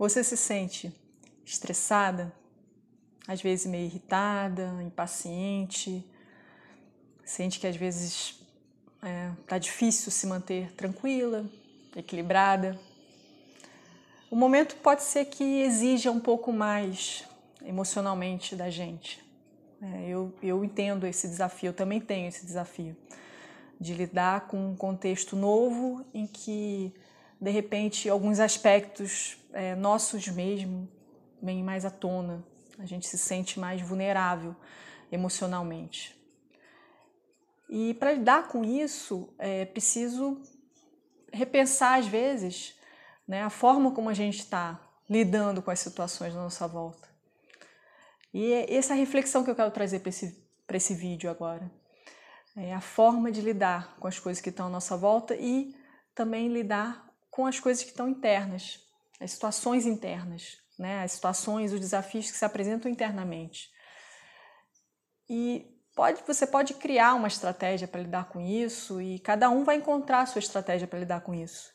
Você se sente estressada, às vezes meio irritada, impaciente, sente que às vezes é, tá difícil se manter tranquila, equilibrada. O momento pode ser que exija um pouco mais emocionalmente da gente. É, eu, eu entendo esse desafio, eu também tenho esse desafio de lidar com um contexto novo em que, de repente, alguns aspectos é, nossos mesmo vêm mais à tona, a gente se sente mais vulnerável emocionalmente. E para lidar com isso, é preciso repensar, às vezes, né, a forma como a gente está lidando com as situações na nossa volta. E é essa reflexão que eu quero trazer para esse, esse vídeo agora. É a forma de lidar com as coisas que estão à nossa volta e também lidar com as coisas que estão internas, as situações internas, né? as situações, os desafios que se apresentam internamente. E pode, você pode criar uma estratégia para lidar com isso e cada um vai encontrar a sua estratégia para lidar com isso.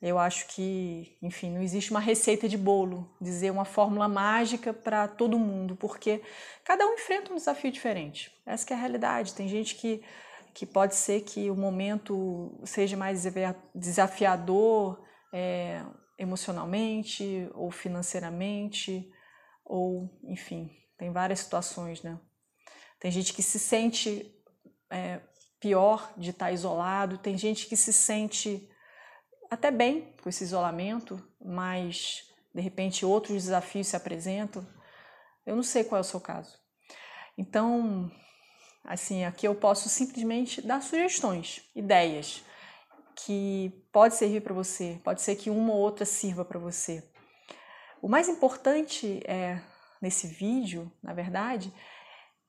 Eu acho que, enfim, não existe uma receita de bolo, dizer uma fórmula mágica para todo mundo, porque cada um enfrenta um desafio diferente. Essa é a realidade. Tem gente que, que pode ser que o momento seja mais desafiador é, emocionalmente ou financeiramente, ou, enfim, tem várias situações, né? Tem gente que se sente é, pior de estar isolado, tem gente que se sente até bem com esse isolamento, mas de repente outros desafios se apresentam. Eu não sei qual é o seu caso. Então, assim, aqui eu posso simplesmente dar sugestões, ideias que pode servir para você, pode ser que uma ou outra sirva para você. O mais importante é nesse vídeo, na verdade,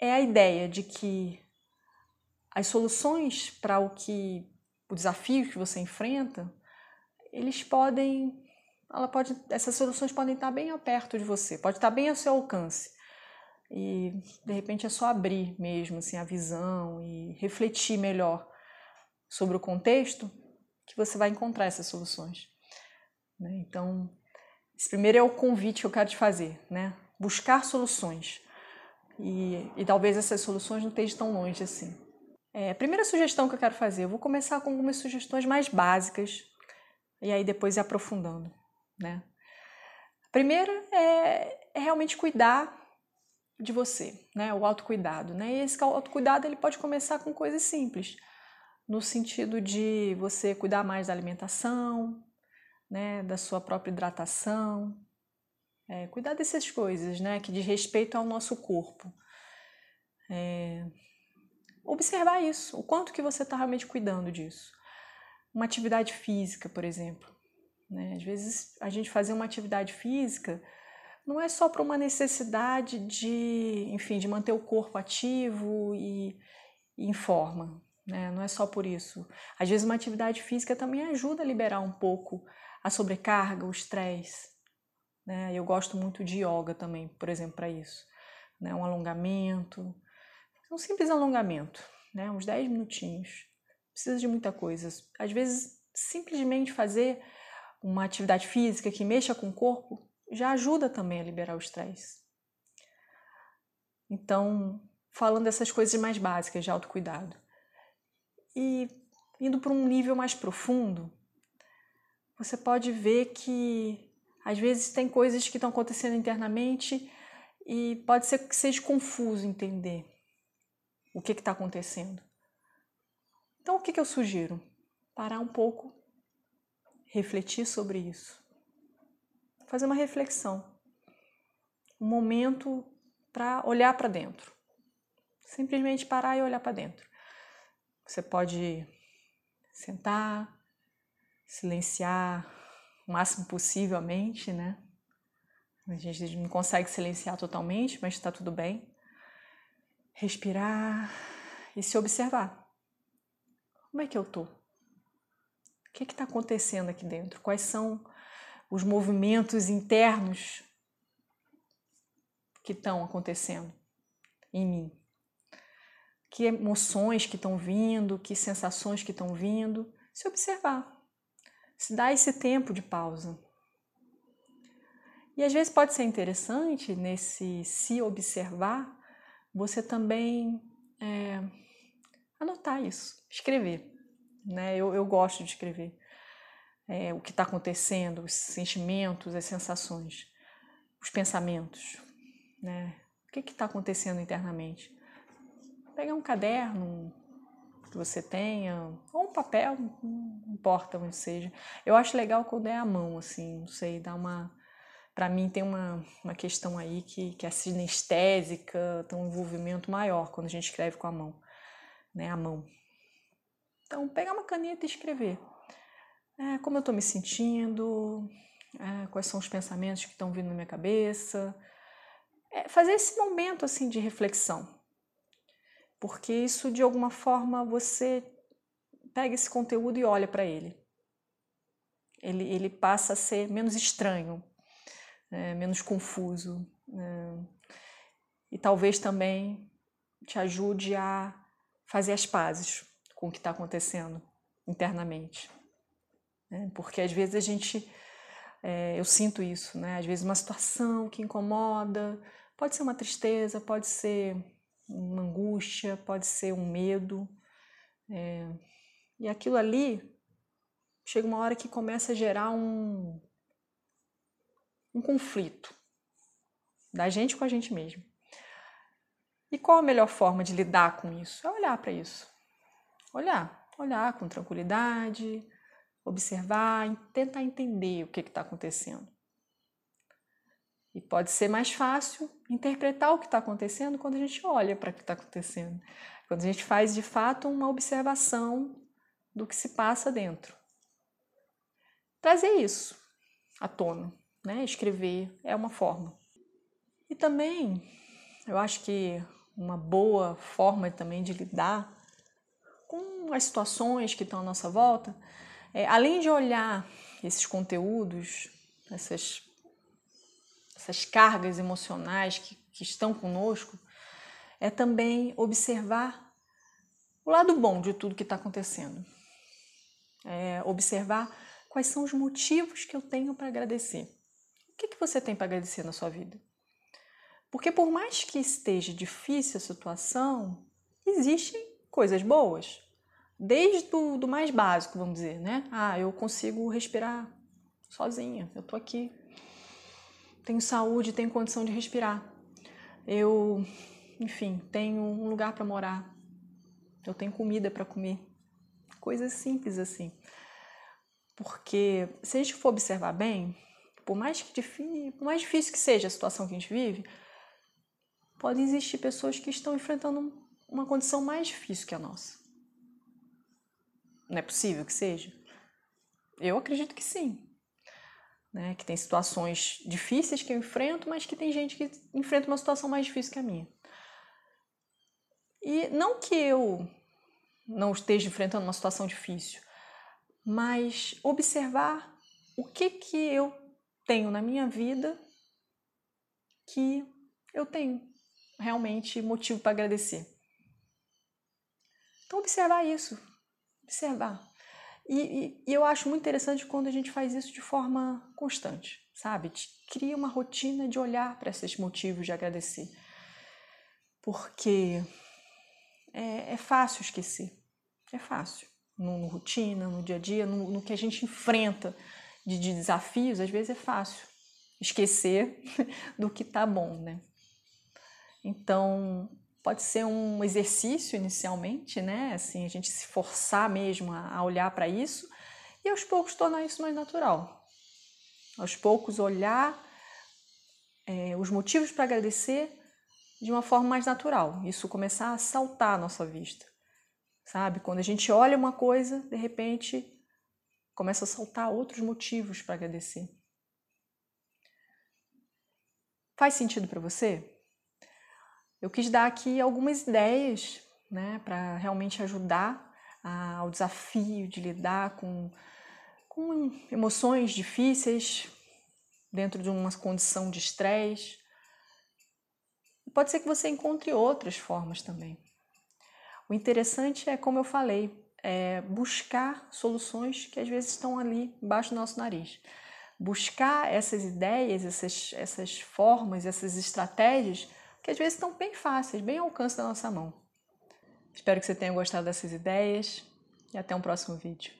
é a ideia de que as soluções para o que o desafio que você enfrenta eles podem, ela pode, essas soluções podem estar bem perto de você, pode estar bem ao seu alcance. E de repente é só abrir mesmo assim a visão e refletir melhor sobre o contexto que você vai encontrar essas soluções. Né? Então, esse primeiro é o convite que eu quero te fazer, né? Buscar soluções. E, e talvez essas soluções não estejam tão longe assim. É, a primeira sugestão que eu quero fazer, eu vou começar com algumas sugestões mais básicas e aí depois ir aprofundando, né? A primeira é, é realmente cuidar de você, né? O autocuidado, né? E esse autocuidado ele pode começar com coisas simples, no sentido de você cuidar mais da alimentação, né? Da sua própria hidratação, é, cuidar dessas coisas, né? Que diz respeito ao nosso corpo. É, observar isso, o quanto que você está realmente cuidando disso uma atividade física, por exemplo. Né? Às vezes a gente fazer uma atividade física não é só para uma necessidade de, enfim, de manter o corpo ativo e, e em forma, né? Não é só por isso. Às vezes uma atividade física também ajuda a liberar um pouco a sobrecarga, o estresse. Né? Eu gosto muito de yoga também, por exemplo, para isso. Né? Um alongamento, um simples alongamento, né? uns 10 minutinhos precisa de muita coisa. Às vezes, simplesmente fazer uma atividade física que mexa com o corpo já ajuda também a liberar o estresse. Então, falando dessas coisas mais básicas de autocuidado. E indo para um nível mais profundo, você pode ver que às vezes tem coisas que estão acontecendo internamente e pode ser que seja confuso entender o que está acontecendo. Então, o que, que eu sugiro? Parar um pouco, refletir sobre isso, fazer uma reflexão, um momento para olhar para dentro. Simplesmente parar e olhar para dentro. Você pode sentar, silenciar o máximo possível a mente, né? A gente não consegue silenciar totalmente, mas está tudo bem. Respirar e se observar. Como é que eu tô? O que está acontecendo aqui dentro? Quais são os movimentos internos que estão acontecendo em mim? Que emoções que estão vindo, que sensações que estão vindo? Se observar, se dá esse tempo de pausa. E às vezes pode ser interessante nesse se observar, você também é, anotar isso, escrever. Né? Eu, eu gosto de escrever é, o que está acontecendo, os sentimentos, as sensações, os pensamentos. Né? O que está acontecendo internamente? Pegar um caderno que você tenha, ou um papel, não importa onde seja. Eu acho legal quando é a mão, assim, não sei, dá uma. Para mim tem uma, uma questão aí que, que é sinestésica, tem um envolvimento maior quando a gente escreve com a mão, né? A mão. Então, pegar uma caneta e escrever. É, como eu estou me sentindo, é, quais são os pensamentos que estão vindo na minha cabeça. É, fazer esse momento assim de reflexão. Porque isso, de alguma forma, você pega esse conteúdo e olha para ele. ele. Ele passa a ser menos estranho, né, menos confuso. Né, e talvez também te ajude a fazer as pazes com o que está acontecendo internamente. Né? Porque às vezes a gente, é, eu sinto isso, né? Às vezes uma situação que incomoda, pode ser uma tristeza, pode ser uma angústia, pode ser um medo. É, e aquilo ali chega uma hora que começa a gerar um, um conflito da gente com a gente mesmo. E qual a melhor forma de lidar com isso? É olhar para isso olhar, olhar com tranquilidade, observar, tentar entender o que está acontecendo. E pode ser mais fácil interpretar o que está acontecendo quando a gente olha para o que está acontecendo. Quando a gente faz de fato uma observação do que se passa dentro. Trazer isso à tona, né? escrever é uma forma. E também, eu acho que uma boa forma também de lidar com as situações que estão à nossa volta, é, além de olhar esses conteúdos, essas, essas cargas emocionais que, que estão conosco, é também observar o lado bom de tudo que está acontecendo. É observar quais são os motivos que eu tenho para agradecer. O que, que você tem para agradecer na sua vida? Porque por mais que esteja difícil a situação, existem coisas boas. Desde o do mais básico, vamos dizer, né? Ah, eu consigo respirar sozinha, eu tô aqui. Tenho saúde, tenho condição de respirar. Eu, enfim, tenho um lugar para morar. Eu tenho comida para comer. Coisas simples assim. Porque se a gente for observar bem, por mais, que difícil, por mais difícil que seja a situação que a gente vive, pode existir pessoas que estão enfrentando uma condição mais difícil que a nossa. Não é possível que seja? Eu acredito que sim. Né? Que tem situações difíceis que eu enfrento, mas que tem gente que enfrenta uma situação mais difícil que a minha. E não que eu não esteja enfrentando uma situação difícil, mas observar o que que eu tenho na minha vida que eu tenho realmente motivo para agradecer. Então, observar isso, observar. E, e, e, eu acho muito interessante quando a gente faz isso de forma constante, sabe? Cria uma rotina de olhar para esses motivos de agradecer. Porque é, é fácil esquecer, é fácil. No, no rotina, no dia a dia, no, no que a gente enfrenta de, de desafios, às vezes é fácil esquecer do que tá bom, né? Então, pode ser um exercício inicialmente, né? Assim, a gente se forçar mesmo a, olhar para isso e aos poucos tornar isso mais natural. Aos poucos olhar é, os motivos para agradecer de uma forma mais natural. Isso começar a saltar à nossa vista, sabe? Quando a gente olha uma coisa, de repente começa a saltar outros motivos para agradecer. Faz sentido para você? Eu quis dar aqui algumas ideias né, para realmente ajudar a, ao desafio de lidar com, com emoções difíceis dentro de uma condição de estresse. Pode ser que você encontre outras formas também. O interessante é, como eu falei, é buscar soluções que às vezes estão ali embaixo do nosso nariz. buscar essas ideias, essas, essas formas, essas estratégias que às vezes estão bem fáceis, bem ao alcance da nossa mão. Espero que você tenha gostado dessas ideias e até um próximo vídeo.